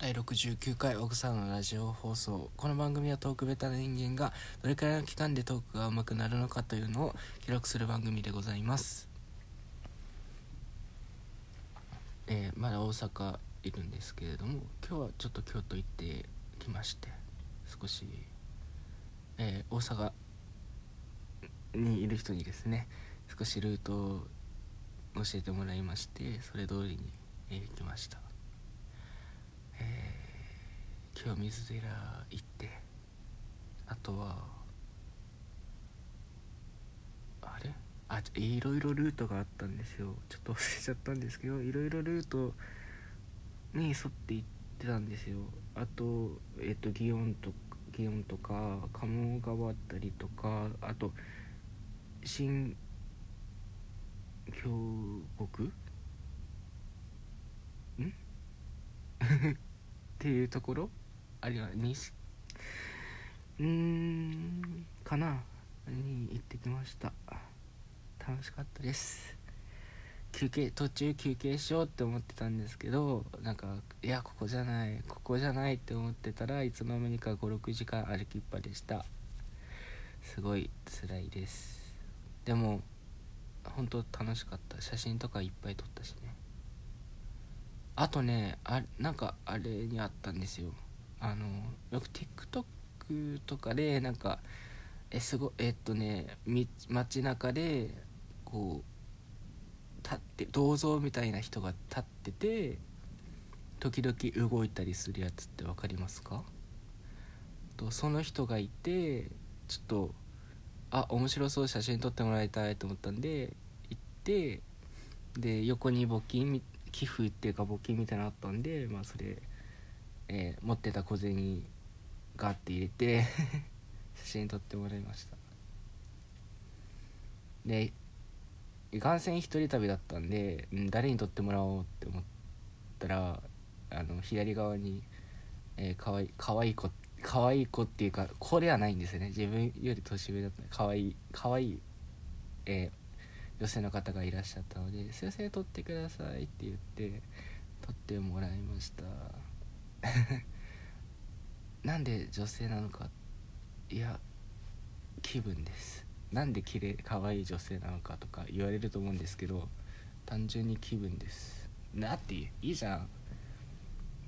第69回奥さんのラジオ放送。この番組はトークベタな人間がどれくらいの期間でトークが上手くなるのかというのを記録する番組でございます。えーまだ大阪いるんですけれども今日はちょっと京都行ってきまして少し、えー大阪にいる人にですね少しルートを教えてもらいましてそれ通りに、え行きました。清水寺行ってあとはあれ？あいろいろルートがあったんですよ。ちょっと忘れちゃったんですけどいろいろルートに沿って行ってたんですよ。あとえっ、と祇園と祇園とか鴨川あったりとかあと新京極？ん？っていうところ？あるいは西うーんかな。に行ってきました。楽しかったです。休憩途中休憩しようって思ってたんですけどなんかいやここじゃないここじゃないって思ってたらいつの間にか56時間歩きっぱでした。すごい辛いです。でも本当楽しかった。写真とかいっぱい撮ったしね。あとねあなんかあれにあったんですよ。あのよく TikTok とかでなんかえすごえっとねみ街中でこう立って銅像みたいな人が立ってて時々動いたりするやつって分かりますか？とその人がいてちょっとあ面白そう写真撮ってもらいたいと思ったんで行ってで横に募金寄付っていうか募金みたいなのあったんでまあそれ、えー持ってた小銭ガッて入れて 写真撮ってもらいました。でいかんせん一人旅だったんで、うん、誰に撮ってもらおうって思ったらあの左側に、えー、かわいかわいい子かわいい子っていうか子ではないんですよね。自分より年上だった。かわいいかわいい、えー女性の方がいらっしゃったので「先生撮ってください」って言って撮ってもらいました。なんで女性なのか。いや気分です。なんで綺麗可愛い女性なのかとか言われると思うんですけど単純に気分です。なっていいじゃん。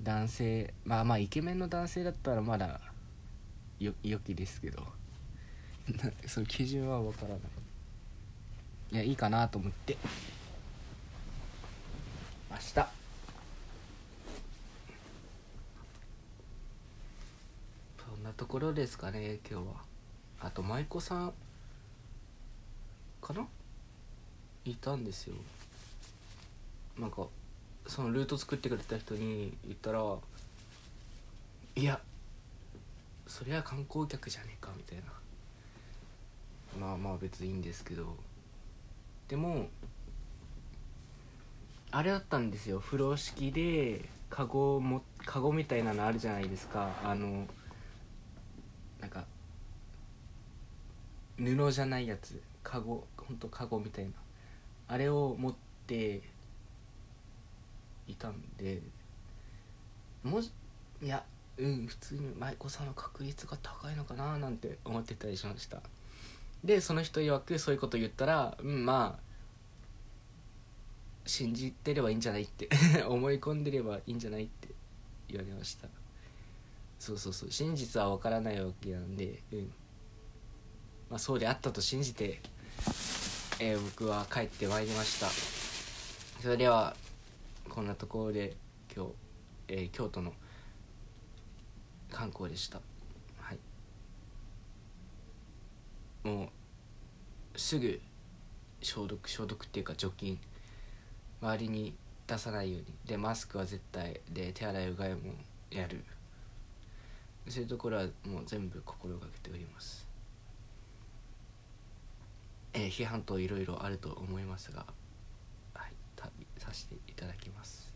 男性まあまあイケメンの男性だったらまだよ良きですけど。その基準は分からない。いやいいかなと思って。明日そんなところですかね今日は。あと舞妓さんかな？いたんですよ。なんかそのルート作ってくれた人に言ったら「いやそりゃ観光客じゃねえか」みたいな。まあまあ別にいいんですけど。でもあれだったんですよ。風呂敷でカゴもカゴみたいなのあるじゃないですか。あのなんか布じゃないやつカゴほんとカゴみたいな。あれを持っていたんでもしいやうん普通に舞妓さんの確率が高いのかななんて思ってたりしました。でその人曰くそういうこと言ったらうんまあ信じてればいいんじゃないって 思い込んでればいいんじゃないって言われました。そうそうそう。真実は分からないわけなんでうん。まあそうであったと信じて、えー僕は帰ってまいりました。それではこんなところで今日、えー京都の観光でした。はい。もうすぐ消毒消毒っていうか除菌。周りに出さないように。でマスクは絶対で手洗いうがいもやる。そういうところはもう全部心がけております。えー批判といろいろあると思いますがはい旅させていただきます。